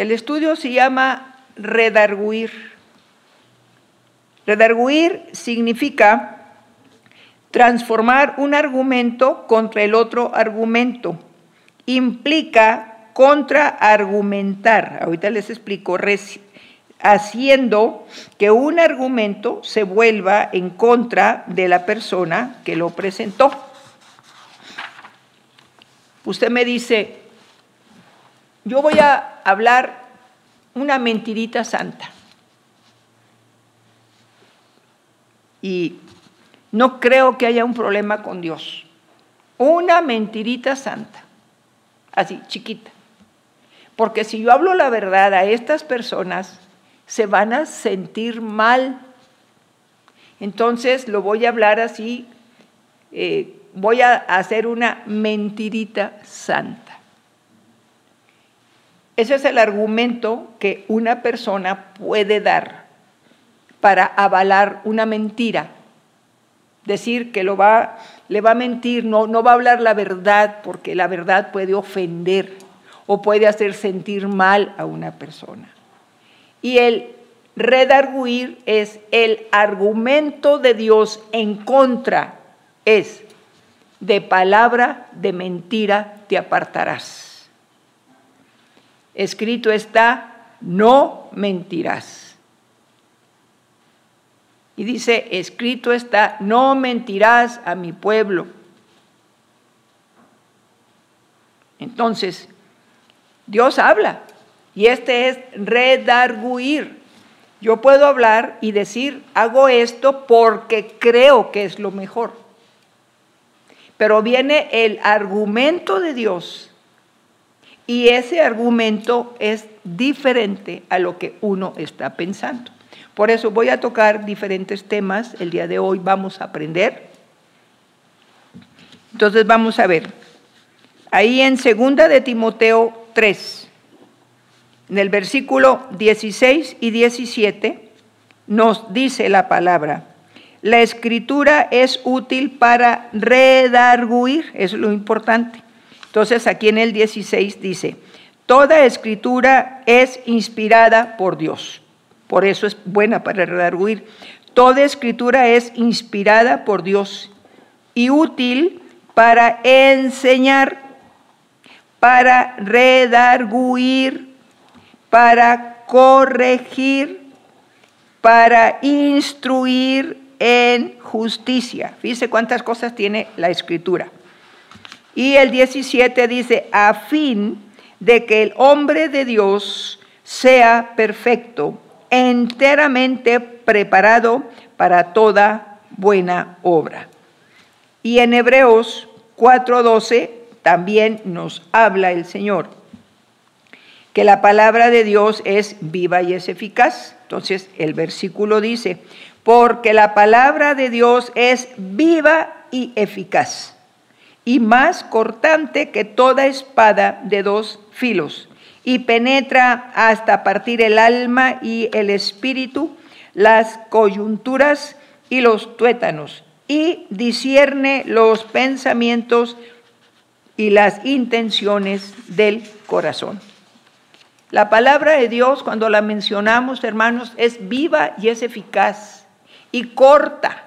El estudio se llama redarguir. Redarguir significa transformar un argumento contra el otro argumento. Implica contraargumentar. Ahorita les explico. Haciendo que un argumento se vuelva en contra de la persona que lo presentó. Usted me dice, yo voy a hablar una mentirita santa. Y no creo que haya un problema con Dios. Una mentirita santa, así, chiquita. Porque si yo hablo la verdad a estas personas, se van a sentir mal. Entonces lo voy a hablar así, eh, voy a hacer una mentirita santa. Ese es el argumento que una persona puede dar para avalar una mentira. Decir que lo va, le va a mentir, no, no va a hablar la verdad, porque la verdad puede ofender o puede hacer sentir mal a una persona. Y el redarguir es el argumento de Dios en contra, es de palabra de mentira te apartarás. Escrito está, no mentirás. Y dice, escrito está, no mentirás a mi pueblo. Entonces, Dios habla y este es redarguir. Yo puedo hablar y decir, hago esto porque creo que es lo mejor. Pero viene el argumento de Dios y ese argumento es diferente a lo que uno está pensando. Por eso voy a tocar diferentes temas. El día de hoy vamos a aprender. Entonces vamos a ver. Ahí en segunda de Timoteo 3, en el versículo 16 y 17, nos dice la palabra, la escritura es útil para redarguir, es lo importante. Entonces aquí en el 16 dice, toda escritura es inspirada por Dios. Por eso es buena para redarguir. Toda escritura es inspirada por Dios y útil para enseñar, para redarguir, para corregir, para instruir en justicia. Fíjese cuántas cosas tiene la escritura. Y el 17 dice, a fin de que el hombre de Dios sea perfecto, enteramente preparado para toda buena obra. Y en Hebreos 4:12 también nos habla el Señor, que la palabra de Dios es viva y es eficaz. Entonces el versículo dice, porque la palabra de Dios es viva y eficaz, y más cortante que toda espada de dos filos, y penetra hasta partir el alma y el espíritu, las coyunturas y los tuétanos, y discierne los pensamientos y las intenciones del corazón. La palabra de Dios, cuando la mencionamos, hermanos, es viva y es eficaz y corta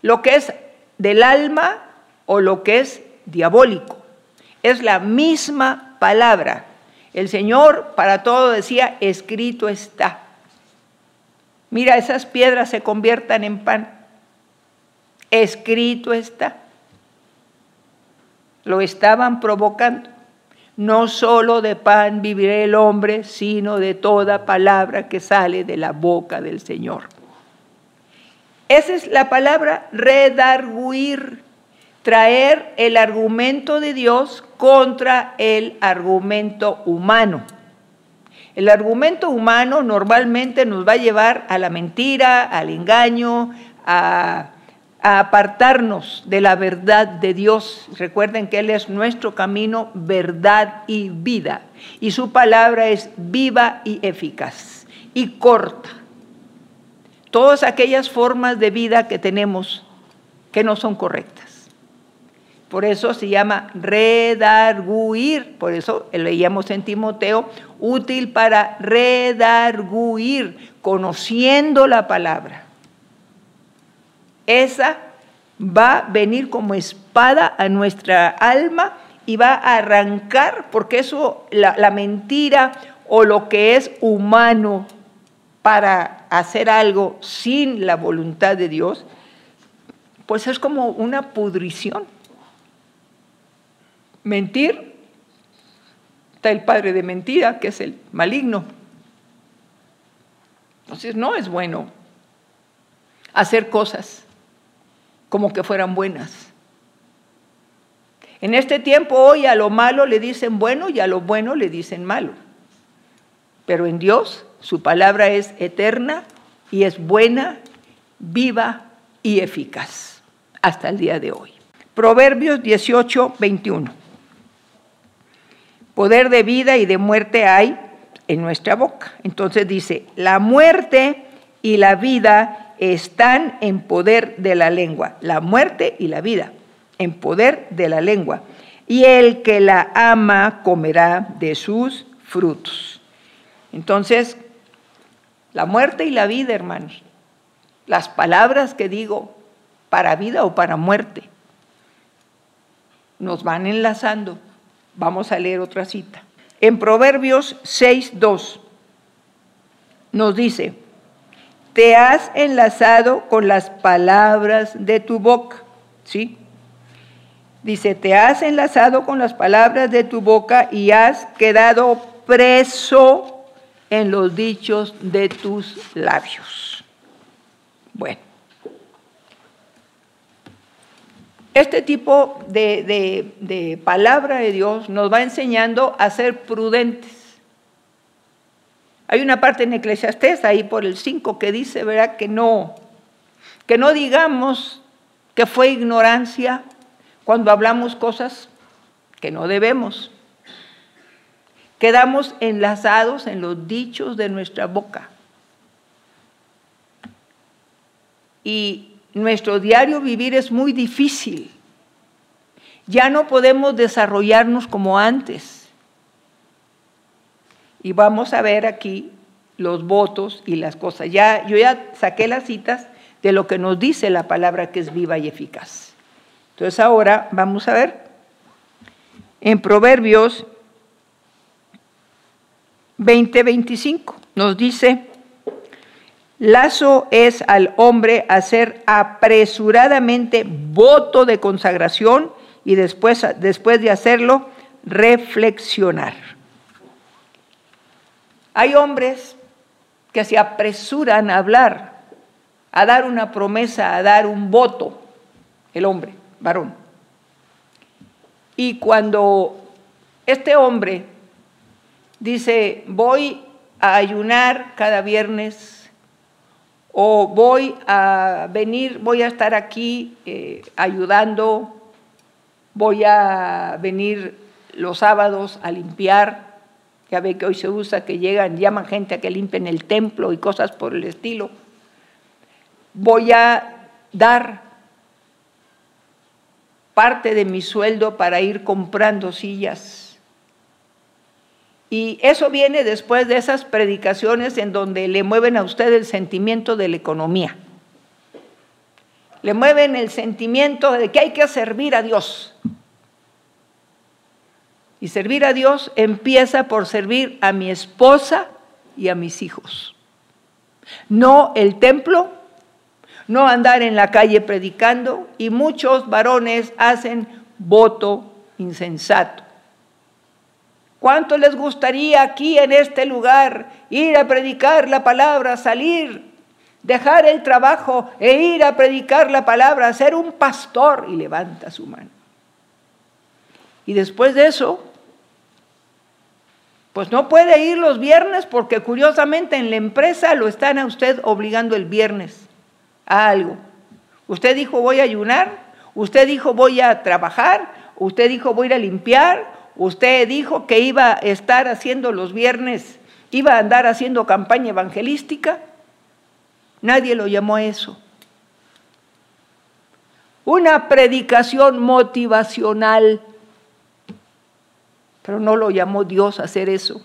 lo que es del alma o lo que es diabólico. Es la misma palabra. El Señor para todo decía, escrito está. Mira, esas piedras se conviertan en pan. Escrito está. Lo estaban provocando. No solo de pan vivirá el hombre, sino de toda palabra que sale de la boca del Señor. Esa es la palabra redarguir, traer el argumento de Dios contra el argumento humano. El argumento humano normalmente nos va a llevar a la mentira, al engaño, a, apartarnos de la verdad de Dios. Recuerden que Él es nuestro camino, verdad y vida. Y su palabra es viva y eficaz y corta todas aquellas formas de vida que tenemos que no son correctas. Por eso se llama redarguir. Por eso leíamos en Timoteo, útil para redarguir, conociendo la palabra. Esa va a venir como espada a nuestra alma y va a arrancar, porque eso, la, la mentira o lo que es humano para hacer algo sin la voluntad de Dios, pues es como una pudrición. Mentir, está el padre de mentira, que es el maligno. Entonces no es bueno hacer cosas como que fueran buenas. En este tiempo hoy a lo malo le dicen bueno y a lo bueno le dicen malo. Pero en Dios su palabra es eterna y es buena, viva y eficaz hasta el día de hoy. Proverbios 18, 21. Poder de vida y de muerte hay en nuestra boca. Entonces dice, la muerte y la vida están en poder de la lengua. La muerte y la vida en poder de la lengua. Y el que la ama comerá de sus frutos. Entonces, la muerte y la vida, hermanos. Las palabras que digo para vida o para muerte nos van enlazando. Vamos a leer otra cita. En Proverbios 6.2 nos dice, te has enlazado con las palabras de tu boca, ¿sí? Dice, te has enlazado con las palabras de tu boca y has quedado preso en los dichos de tus labios. Bueno, este tipo de, palabra de Dios nos va enseñando a ser prudentes. Hay una parte en Eclesiastés, ahí por el 5, que dice, ¿verdad? Que no, que no digamos que fue ignorancia cuando hablamos cosas que no debemos. Quedamos enlazados en los dichos de nuestra boca. Y nuestro diario vivir es muy difícil. Ya no podemos desarrollarnos como antes. Y vamos a ver aquí los votos y las cosas. Ya, yo ya saqué las citas de lo que nos dice la palabra que es viva y eficaz. Entonces ahora vamos a ver en Proverbios 20:25 nos dice, lazo es al hombre hacer apresuradamente voto de consagración y después, después de hacerlo, reflexionar. Hay hombres que se apresuran a hablar, a dar una promesa, a dar un voto, el hombre, varón. Y cuando este hombre dice, voy a ayunar cada viernes o voy a venir, voy a estar aquí eh, ayudando, voy a venir los sábados a limpiar. Ya ve que hoy se usa que llegan, llaman gente a que limpien el templo y cosas por el estilo. Voy a dar parte de mi sueldo para ir comprando sillas y eso viene después de esas predicaciones en donde le mueven a usted el sentimiento de la economía. Le mueven el sentimiento de que hay que servir a Dios. Y servir a Dios empieza por servir a mi esposa y a mis hijos. No el templo, no andar en la calle predicando y muchos varones hacen voto insensato. ¿Cuánto les gustaría aquí en este lugar ir a predicar la palabra, salir, dejar el trabajo e ir a predicar la palabra, ser un pastor? Y levanta su mano. Y después de eso, pues no puede ir los viernes porque curiosamente en la empresa lo están a usted obligando el viernes a algo. Usted dijo voy a ayunar, usted dijo voy a trabajar, usted dijo voy a ir a limpiar, Usted dijo que iba a estar haciendo los viernes, iba a andar haciendo campaña evangelística. Nadie lo llamó a eso. una predicación motivacional. Pero no lo llamó Dios a hacer eso.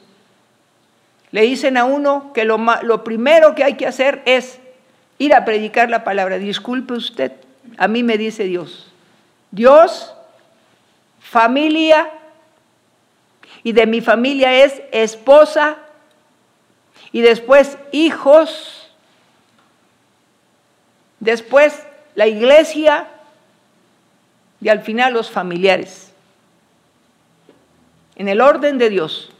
Le dicen a uno que lo, lo primero que hay que hacer es ir a predicar la palabra. Disculpe usted, a mí me dice Dios. Dios, familia, y de mi familia es esposa, y después hijos, después la iglesia, y al final los familiares. En el orden de Dios.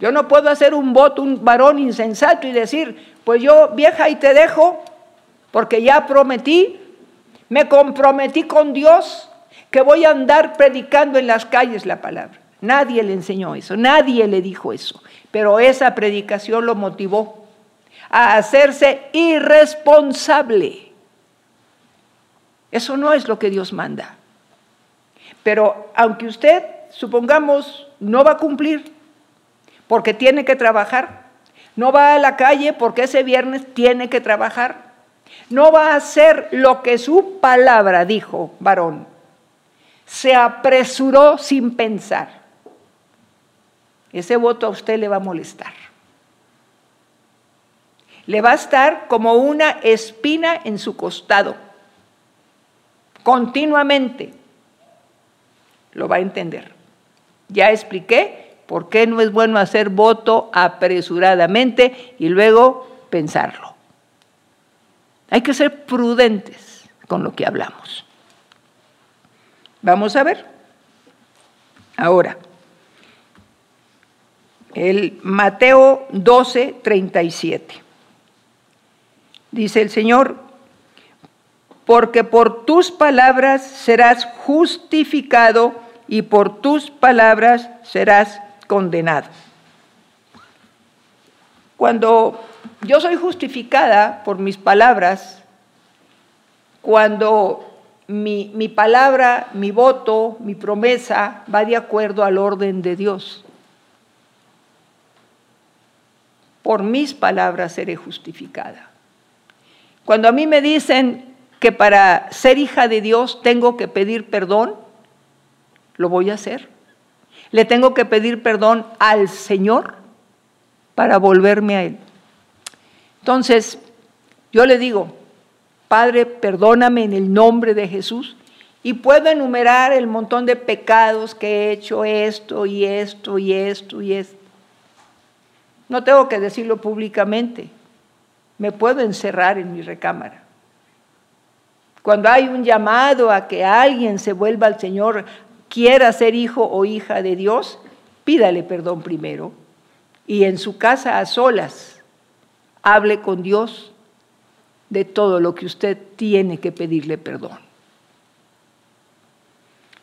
Yo no puedo hacer un voto, un varón insensato y decir, pues yo vieja y te dejo, porque ya prometí, me comprometí con Dios que voy a andar predicando en las calles la palabra. Nadie le enseñó eso, nadie le dijo eso, pero esa predicación lo motivó a hacerse irresponsable. Eso no es lo que Dios manda. Pero aunque usted, supongamos, no va a cumplir porque tiene que trabajar, no va a la calle porque ese viernes tiene que trabajar, no va a hacer lo que su palabra dijo, varón, se apresuró sin pensar. Ese voto a usted le va a molestar. Le va a estar como una espina en su costado continuamente, lo va a entender. Ya expliqué por qué no es bueno hacer voto apresuradamente y luego pensarlo. Hay que ser prudentes con lo que hablamos. Vamos a ver. Ahora, el Mateo 12, 37. Dice el Señor, porque por tus palabras serás justificado y por tus palabras serás condenado. Cuando yo soy justificada por mis palabras, cuando mi, mi, palabra, mi voto, mi promesa va de acuerdo al orden de Dios. Por mis palabras seré justificada. Cuando a mí me dicen, que para ser hija de Dios tengo que pedir perdón, lo voy a hacer. Le tengo que pedir perdón al Señor para volverme a Él. Entonces, yo le digo, Padre, perdóname en el nombre de Jesús. Y puedo enumerar el montón de pecados que he hecho, esto y esto y esto y esto. No tengo que decirlo públicamente. Me puedo encerrar en mi recámara. Cuando hay un llamado a que alguien se vuelva al Señor, quiera ser hijo o hija de Dios, pídale perdón primero y en su casa a solas hable con Dios de todo lo que usted tiene que pedirle perdón.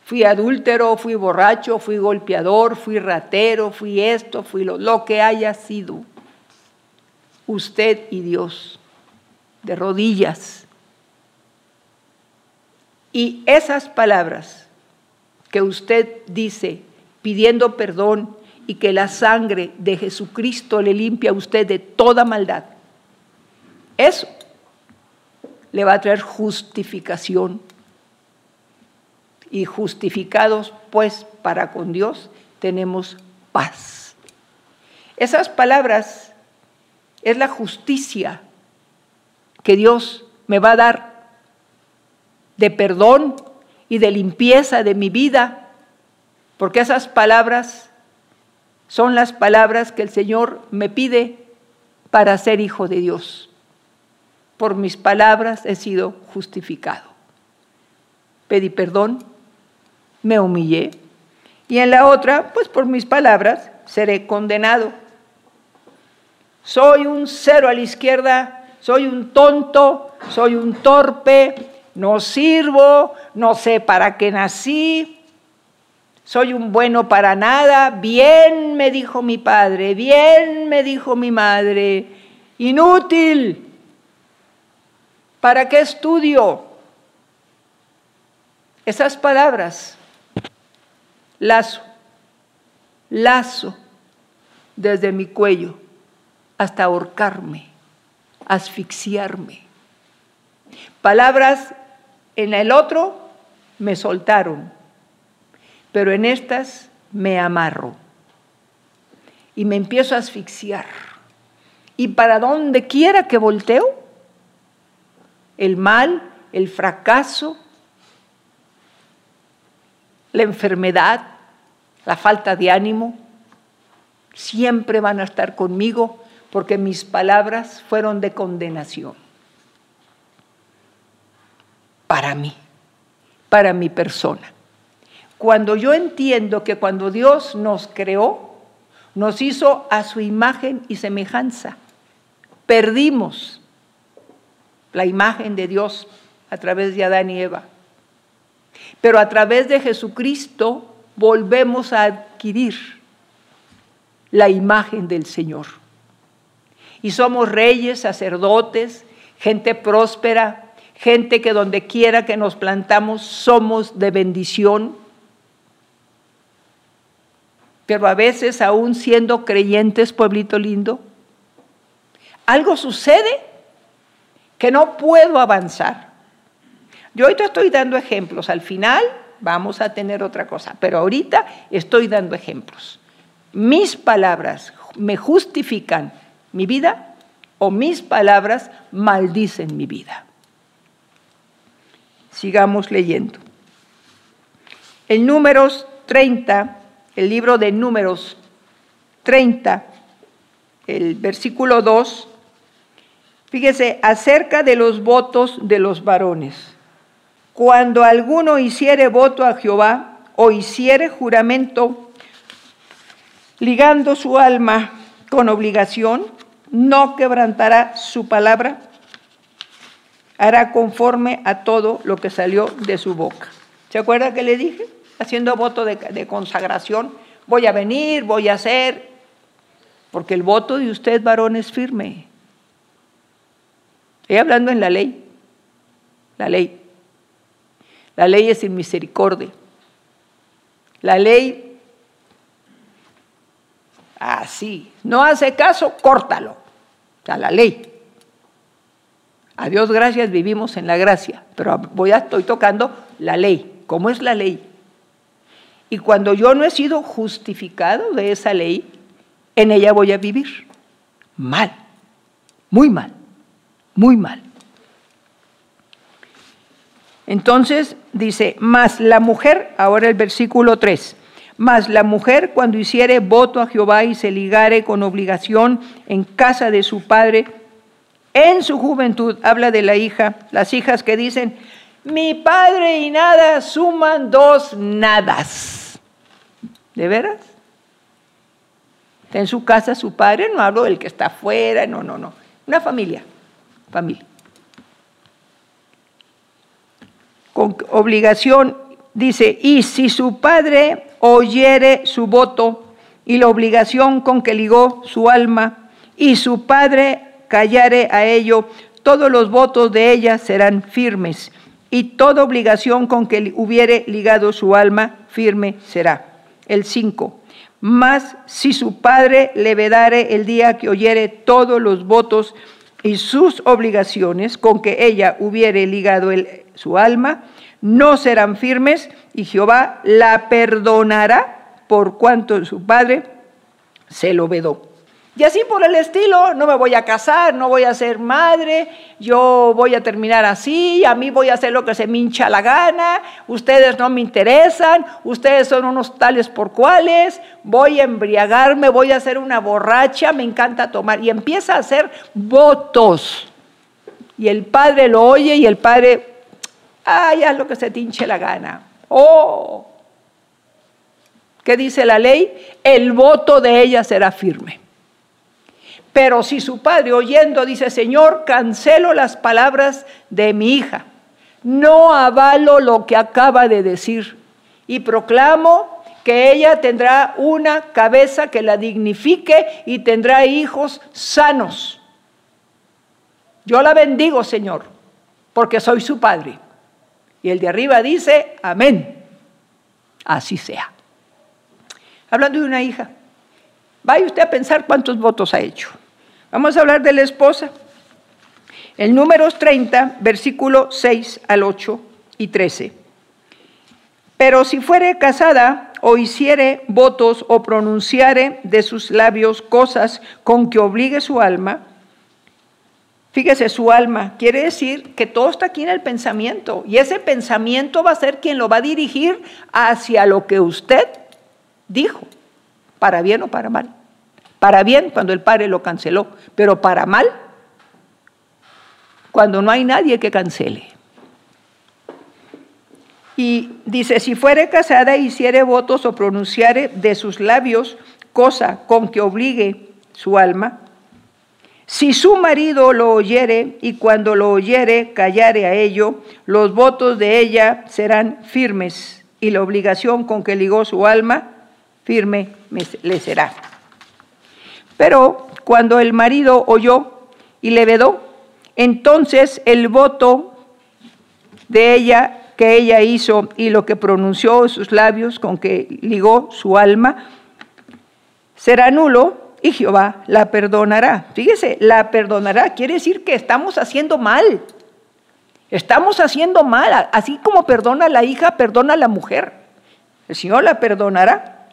Fui adúltero, fui borracho, fui golpeador, fui ratero, fui esto, fui lo, lo que haya sido. Usted y Dios, de rodillas, y esas palabras que usted dice pidiendo perdón y que la sangre de Jesucristo le limpia a usted de toda maldad, eso le va a traer justificación. Y justificados pues para con Dios tenemos paz. Esas palabras es la justicia que Dios me va a dar de perdón y de limpieza de mi vida, porque esas palabras son las palabras que el Señor me pide para ser hijo de Dios. Por mis palabras he sido justificado. Pedí perdón, me humillé, y en la otra, pues por mis palabras, seré condenado. Soy un cero a la izquierda, soy un tonto, soy un torpe, no sirvo, no sé para qué nací, soy un bueno para nada, bien me dijo mi padre, bien me dijo mi madre, inútil, ¿para qué estudio? Esas palabras, lazo, lazo desde mi cuello hasta ahorcarme, asfixiarme. Palabras En el otro me soltaron, pero en estas me amarro y me empiezo a asfixiar. Y para donde quiera que volteo, el mal, el fracaso, la enfermedad, la falta de ánimo, siempre van a estar conmigo porque mis palabras fueron de condenación para mí, para mi persona. Cuando yo entiendo que cuando Dios nos creó, nos hizo a su imagen y semejanza, perdimos la imagen de Dios a través de Adán y Eva. Pero a través de Jesucristo volvemos a adquirir la imagen del Señor. Y somos reyes, sacerdotes, gente próspera, gente que donde quiera que nos plantamos somos de bendición. Pero a veces, aún siendo creyentes, pueblito lindo, algo sucede que no puedo avanzar. Yo te estoy dando ejemplos. Al final vamos a tener otra cosa, pero ahorita estoy dando ejemplos. Mis palabras me justifican mi vida o mis palabras maldicen mi vida. Sigamos leyendo. En números 30, el libro de números 30, el versículo 2, fíjese, acerca de los votos de los varones. Cuando alguno hiciere voto a Jehová o hiciere juramento ligando su alma con obligación, no quebrantará su palabra, hará conforme a todo lo que salió de su boca. ¿Se acuerda que le dije? Haciendo voto de, consagración, voy a venir, voy a hacer, porque el voto de usted, varón, es firme. Estoy hablando en la ley, la ley. La ley es sin misericordia. La ley, así, no hace caso, córtalo. O sea, la ley. A Dios gracias, vivimos en la gracia, pero voy a, estoy tocando la ley. ¿Cómo es la ley? Y cuando yo no he sido justificado de esa ley, en ella voy a vivir. Mal, muy mal, muy mal. Entonces dice, más la mujer, ahora el versículo 3, más la mujer cuando hiciere voto a Jehová y se ligare con obligación en casa de su padre, en su juventud, habla de la hija, las hijas que dicen, mi padre y nada suman dos nadas. ¿De veras? En su casa su padre, no hablo del que está afuera, no, no, no. Una familia, familia. Con obligación, dice, y si su padre oyere su voto y la obligación con que ligó su alma, y su padre callare a ello, todos los votos de ella serán firmes, y toda obligación con que hubiere ligado su alma firme será. El 5. Mas si su padre le vedare el día que oyere todos los votos y sus obligaciones con que ella hubiere ligado su alma, no serán firmes, y Jehová la perdonará por cuanto su padre se lo vedó. Y así por el estilo, no me voy a casar, no voy a ser madre, yo voy a terminar así, a mí voy a hacer lo que se me hincha la gana, ustedes no me interesan, ustedes son unos tales por cuales, voy a embriagarme, voy a ser una borracha, me encanta tomar. Y empieza a hacer votos. Y el padre lo oye y el padre, ay, haz lo que se te hinche la gana. Oh, ¿qué dice la ley? El voto de ella será firme. Pero si su padre oyendo dice, Señor, cancelo las palabras de mi hija, no avalo lo que acaba de decir y proclamo que ella tendrá una cabeza que la dignifique y tendrá hijos sanos. Yo la bendigo, Señor, porque soy su padre. Y el de arriba dice, amén. Así sea. Hablando de una hija, vaya usted a pensar cuántos votos ha hecho. Vamos a hablar de la esposa. En números 30, versículo 6 al 8, y 13. Pero si fuere casada o hiciere votos o pronunciare de sus labios cosas con que obligue su alma, fíjese, su alma quiere decir que todo está aquí en el pensamiento y ese pensamiento va a ser quien lo va a dirigir hacia lo que usted dijo, para bien o para mal. Para bien cuando el padre lo canceló, pero para mal cuando no hay nadie que cancele. Y dice, si fuere casada, hiciere votos o pronunciare de sus labios cosa con que obligue su alma, si su marido lo oyere y cuando lo oyere callare a ello, los votos de ella serán firmes y la obligación con que ligó su alma firme le será. Pero cuando el marido oyó y le vedó, entonces el voto de ella que ella hizo y lo que pronunció sus labios con que ligó su alma será nulo y Jehová la perdonará. Fíjese, la perdonará quiere decir que estamos haciendo mal. Estamos haciendo mal. Así como perdona la hija, perdona la mujer. El Señor la perdonará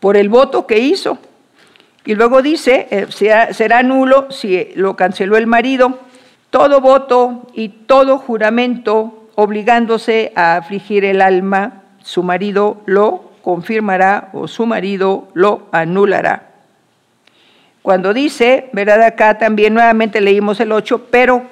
por el voto que hizo. Y luego dice, eh, será, nulo si lo canceló el marido, todo voto y todo juramento obligándose a afligir el alma, su marido lo confirmará o su marido lo anulará. Cuando dice, ¿verdad? Acá también nuevamente leímos el 8, pero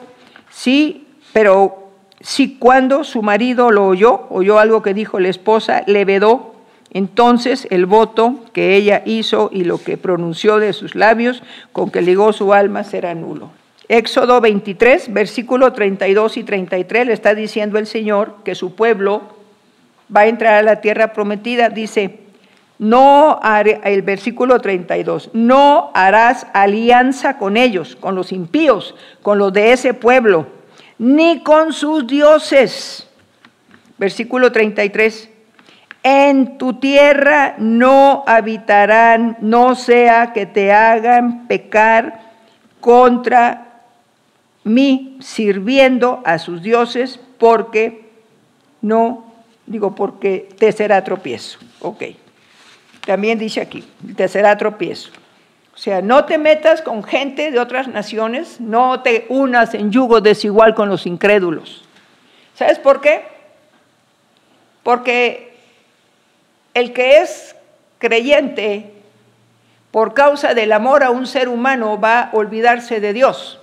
sí, pero si cuando su marido lo oyó, oyó algo que dijo la esposa, le vedó entonces el voto que ella hizo y lo que pronunció de sus labios, con que ligó su alma, será nulo. Éxodo 23, versículo 32 y 33, le está diciendo el Señor que su pueblo va a entrar a la tierra prometida. Dice, no haré, el versículo 32, no harás alianza con ellos, con los impíos, con los de ese pueblo, ni con sus dioses. Versículo 33, en tu tierra no habitarán, no sea que te hagan pecar contra mí, sirviendo a sus dioses, porque no, digo, porque te será tropiezo. Ok. También dice aquí, te será tropiezo. O sea, no te metas con gente de otras naciones, no te unas en yugo desigual con los incrédulos. ¿Sabes por qué? Porque el que es creyente por causa del amor a un ser humano va a olvidarse de Dios,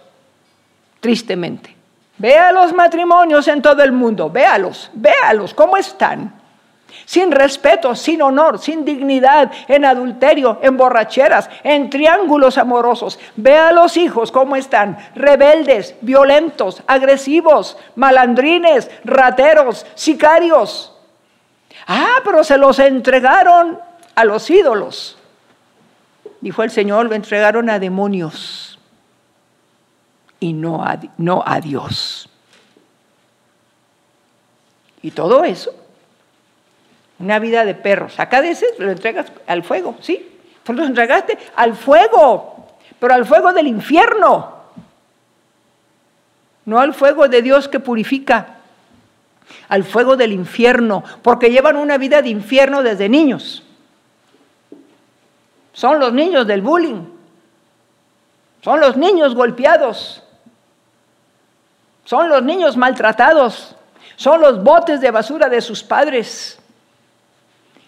tristemente. Vea los matrimonios en todo el mundo, véalos, véalos, ¿cómo están? Sin respeto, sin honor, sin dignidad, en adulterio, en borracheras, en triángulos amorosos. Vea a los hijos cómo están, rebeldes, violentos, agresivos, malandrines, rateros, sicarios. Ah, pero se los entregaron a los ídolos. Dijo el Señor, lo entregaron a demonios y no a, Dios. Y todo eso, una vida de perros. Acá dices, lo entregas al fuego, ¿sí? Pues lo entregaste al fuego, pero al fuego del infierno, no al fuego de Dios que purifica al fuego del infierno, porque llevan una vida de infierno desde niños. Son los niños del bullying, son los niños golpeados, son los niños maltratados, son los botes de basura de sus padres.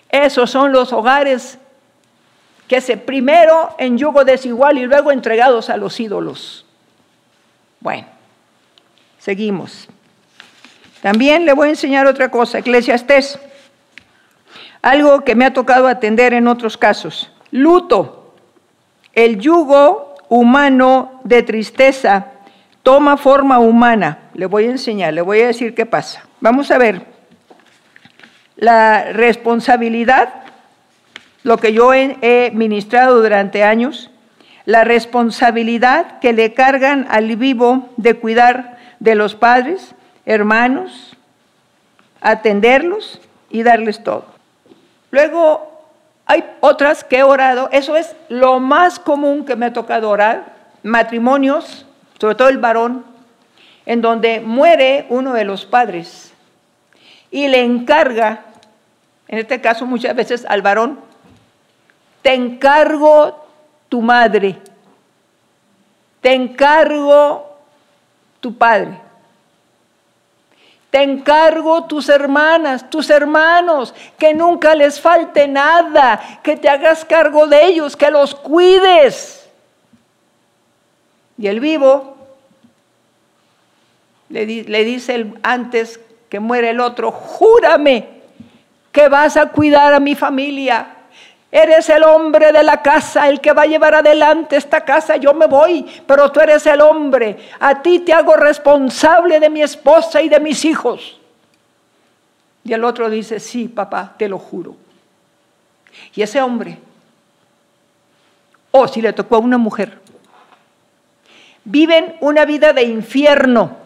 Esos son los hogares que se primero en yugo desigual y luego entregados a los ídolos. Bueno, seguimos. También le voy a enseñar otra cosa, Eclesiastés, algo que me ha tocado atender en otros casos. Luto, el yugo humano de tristeza toma forma humana. Le voy a enseñar, le voy a decir qué pasa. Vamos a ver. La responsabilidad, lo que yo he, he ministrado durante años, la responsabilidad que le cargan al vivo de cuidar de los padres, hermanos, atenderlos y darles todo. Luego hay otras que he orado, eso es lo más común que me ha tocado orar, matrimonios, sobre todo el varón, en donde muere uno de los padres y le encarga, en este caso muchas veces al varón, te encargo tu madre, te encargo tu padre. Te encargo tus hermanas, tus hermanos, que nunca les falte nada, que te hagas cargo de ellos, que los cuides. Y el vivo le, dice antes que muere el otro, júrame que vas a cuidar a mi familia, Eres el hombre de la casa, el que va a llevar adelante esta casa. Yo me voy, pero tú eres el hombre. A ti te hago responsable de mi esposa y de mis hijos. Y el otro dice, sí, papá, te lo juro. Y ese hombre, o si le tocó a una mujer, viven una vida de infierno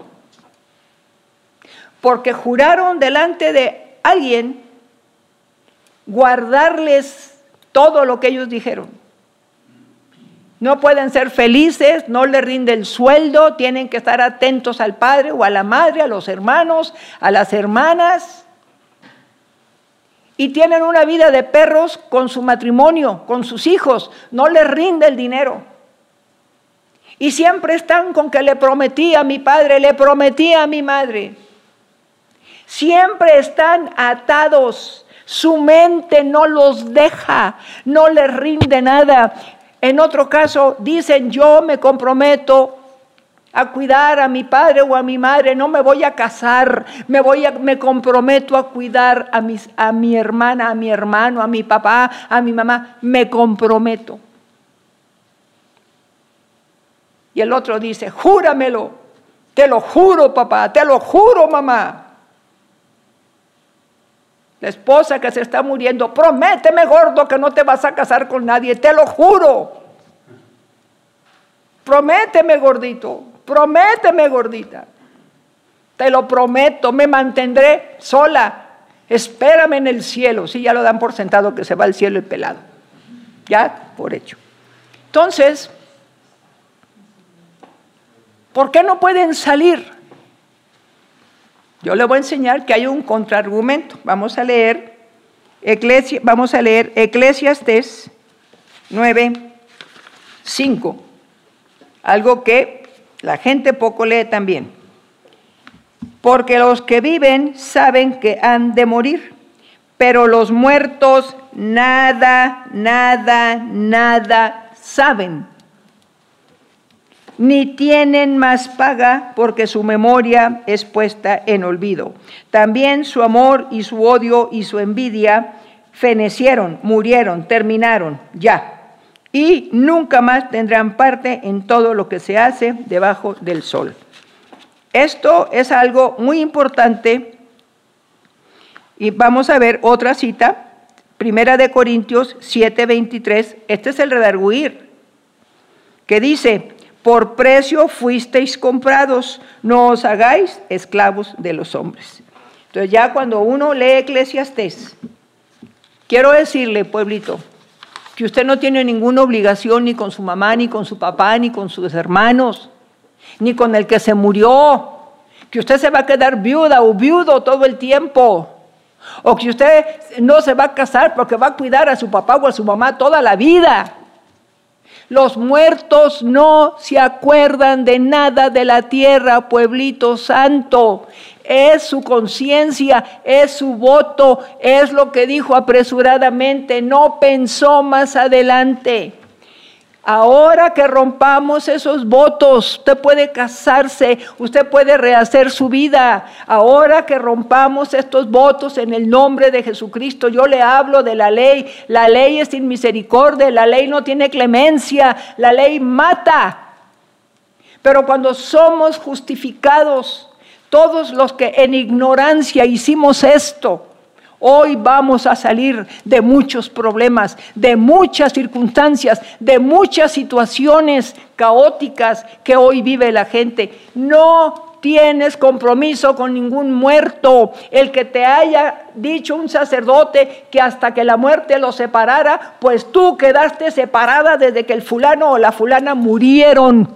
porque juraron delante de alguien guardarles todo lo que ellos dijeron. No pueden ser felices, no le rinde el sueldo, tienen que estar atentos al padre o a la madre, a los hermanos, a las hermanas. Y tienen una vida de perros con su matrimonio, con sus hijos, no les rinde el dinero. Y siempre están con que le prometí a mi padre, le prometí a mi madre. Siempre están atados su mente no los deja, no les rinde nada. En otro caso dicen, yo me comprometo a cuidar a mi padre o a mi madre, no me voy a casar, me voy a, me comprometo a cuidar a, mis, a mi hermana, a mi hermano, a mi papá, a mi mamá, me comprometo. Y el otro dice, júramelo, te lo juro papá, te lo juro mamá la esposa que se está muriendo, prométeme gordo que no te vas a casar con nadie, te lo juro. Prométeme gordito, prométeme gordita. Te lo prometo, me mantendré sola. Espérame en el cielo. Si ya lo dan por sentado que se va al cielo el pelado. Ya por hecho. Entonces, ¿por qué no pueden salir? Yo le voy a enseñar que hay un contraargumento. Vamos a leer, vamos a leer Eclesiastes 9, 5. Algo que la gente poco lee también. Porque los que viven saben que han de morir, pero los muertos nada, nada, nada saben ni tienen más paga porque su memoria es puesta en olvido. También su amor y su odio y su envidia fenecieron, murieron, terminaron, ya. Y nunca más tendrán parte en todo lo que se hace debajo del sol. Esto es algo muy importante y vamos a ver otra cita, Primera de Corintios 7:23, este es el redarguir, que dice, por precio fuisteis comprados, no os hagáis esclavos de los hombres. Entonces ya cuando uno lee Eclesiastés, quiero decirle, pueblito, que usted no tiene ninguna obligación ni con su mamá, ni con su papá, ni con sus hermanos, ni con el que se murió, que usted se va a quedar viuda o viudo todo el tiempo, o que usted no se va a casar porque va a cuidar a su papá o a su mamá toda la vida. Los muertos no se acuerdan de nada de la tierra, pueblito santo. Es su conciencia, es su voto, es lo que dijo apresuradamente, no pensó más adelante. Ahora que rompamos esos votos, usted puede casarse, usted puede rehacer su vida. Ahora que rompamos estos votos en el nombre de Jesucristo, yo le hablo de la ley. La ley es sin misericordia, la ley no tiene clemencia, la ley mata. Pero cuando somos justificados, todos los que en ignorancia hicimos esto, Hoy vamos a salir de muchos problemas, de muchas circunstancias, de muchas situaciones caóticas que hoy vive la gente. No tienes compromiso con ningún muerto. El que te haya dicho un sacerdote que hasta que la muerte los separara, pues tú quedaste separada desde que el fulano o la fulana murieron.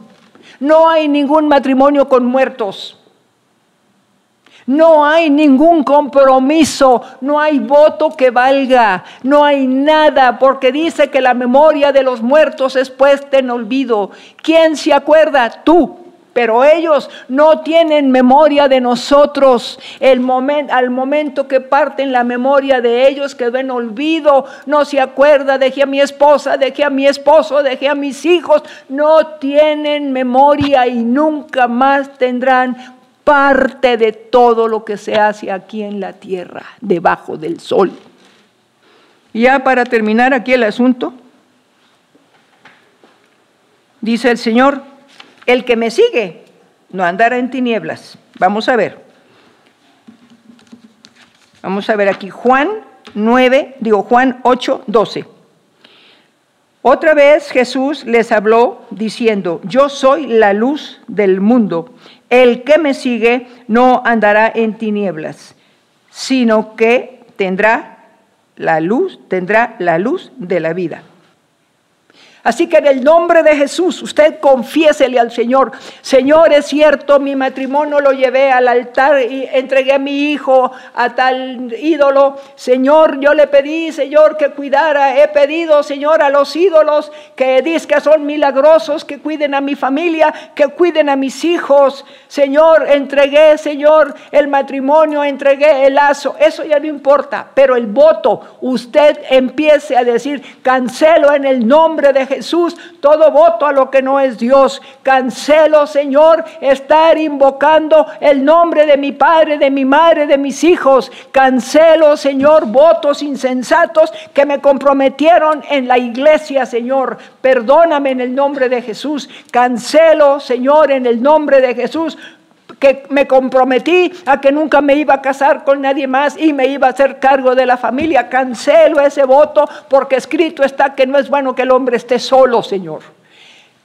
No hay ningún matrimonio con muertos. No hay ningún compromiso, no hay voto que valga, no hay nada, porque dice que la memoria de los muertos es puesta en olvido. ¿Quién se acuerda? Tú. Pero ellos no tienen memoria de nosotros. El al momento que parten la memoria de ellos quedó en olvido. No se acuerda, dejé a mi esposa, dejé a mi esposo, dejé a mis hijos. No tienen memoria y nunca más tendrán parte de todo lo que se hace aquí en la tierra, debajo del sol. Y ya para terminar aquí el asunto, dice el Señor, el que me sigue no andará en tinieblas. Vamos a ver. Vamos a ver aquí Juan 9, digo Juan 8, 12. Otra vez Jesús les habló diciendo, yo soy la luz del mundo. El que me sigue no andará en tinieblas, sino que tendrá la luz, tendrá la luz de la vida. Así que en el nombre de Jesús, usted confiésele al Señor, Señor, es cierto, mi matrimonio lo llevé al altar y entregué a mi hijo a tal ídolo. Señor, yo le pedí, Señor, que cuidara. He pedido, Señor, a los ídolos que dice que son milagrosos, que cuiden a mi familia, que cuiden a mis hijos. Señor, entregué, Señor, el matrimonio, entregué el lazo. Eso ya no importa, pero el voto, usted empiece a decir, cancelo en el nombre de Jesús Jesús todo voto a lo que no es Dios. Cancelo, Señor, estar invocando el nombre de mi padre, de mi madre, de mis hijos. Cancelo, Señor, votos insensatos que me comprometieron en la iglesia, Señor. Perdóname en el nombre de Jesús. Cancelo, Señor, en el nombre de Jesús que me comprometí a que nunca me iba a casar con nadie más y me iba a hacer cargo de la familia. Cancelo ese voto porque escrito está que no es bueno que el hombre esté solo, Señor.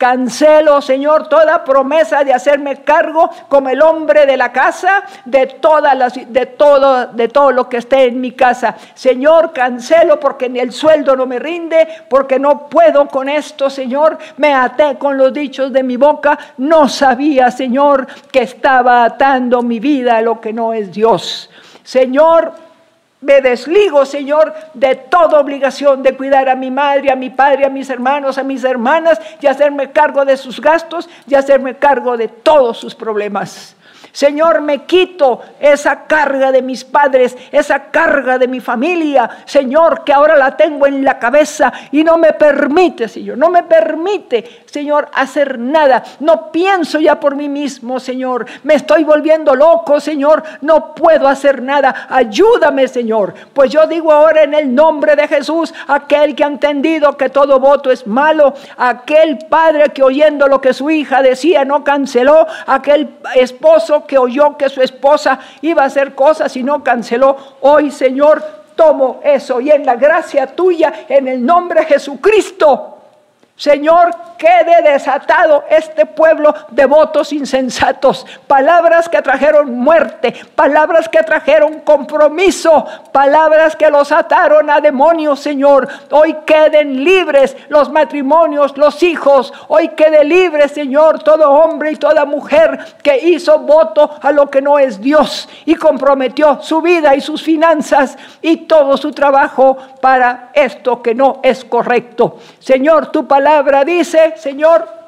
Cancelo, Señor, toda promesa de hacerme cargo como el hombre de la casa de todas las de todo de todo lo que esté en mi casa. Señor, cancelo porque ni el sueldo no me rinde, porque no puedo con esto, Señor. Me até con los dichos de mi boca. No sabía, Señor, que estaba atando mi vida a lo que no es Dios. Señor, me desligo, Señor, de toda obligación de cuidar a mi madre, a mi padre, a mis hermanos, a mis hermanas, y hacerme cargo de sus gastos, y hacerme cargo de todos sus problemas. Señor, me quito esa carga de mis padres, esa carga de mi familia, Señor, que ahora la tengo en la cabeza y no me permite, Señor, no me permite, Señor, hacer nada. No pienso ya por mí mismo, Señor. Me estoy volviendo loco, Señor. No puedo hacer nada. Ayúdame, Señor. Pues yo digo ahora en el nombre de Jesús, aquel que ha entendido que todo voto es malo, aquel padre que oyendo lo que su hija decía no canceló, aquel que oyó que su esposa iba a hacer cosas y no canceló. Hoy, Señor, tomo eso y en la gracia tuya, en el nombre de Jesucristo, Señor, quede desatado este pueblo de votos insensatos, palabras que trajeron muerte, palabras que trajeron compromiso, palabras que los ataron a demonios, Señor. Hoy queden libres los matrimonios, los hijos. Hoy quede libre, Señor, todo hombre y toda mujer que hizo voto a lo que no es Dios y comprometió su vida y sus finanzas y todo su trabajo para esto que no es correcto. Señor, tu palabra dice, Señor,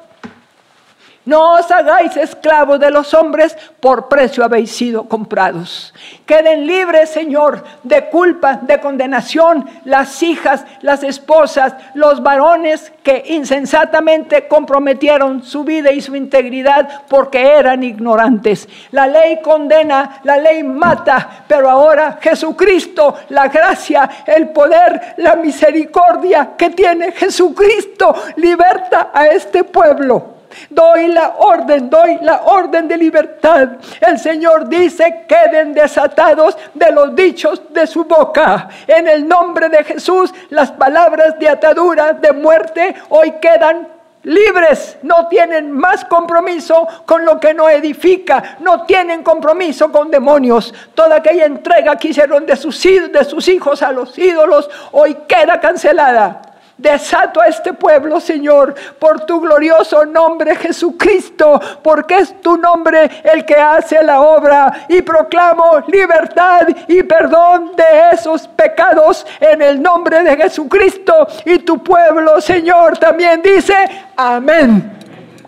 no os hagáis esclavos de los hombres, por precio habéis sido comprados. Queden libres, Señor, de culpa, de condenación, las hijas, las esposas, los varones que insensatamente comprometieron su vida y su integridad porque eran ignorantes. La ley condena, la ley mata, pero ahora Jesucristo, la gracia, el poder, la misericordia que tiene Jesucristo, liberta a este pueblo. Doy la orden, doy la orden de libertad. El Señor dice, queden desatados de los dichos de su boca. En el nombre de Jesús, las palabras de atadura, de muerte, hoy quedan libres, no tienen más compromiso con lo que no edifica, no tienen compromiso con demonios. Toda aquella entrega que hicieron de sus, de sus hijos a los ídolos hoy queda cancelada. Desato a este pueblo, Señor, por tu glorioso nombre, Jesucristo, porque es tu nombre el que hace la obra. Y proclamo libertad y perdón de esos pecados en el nombre de Jesucristo. Y tu pueblo, Señor, también dice, amén.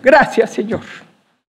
Gracias, Señor.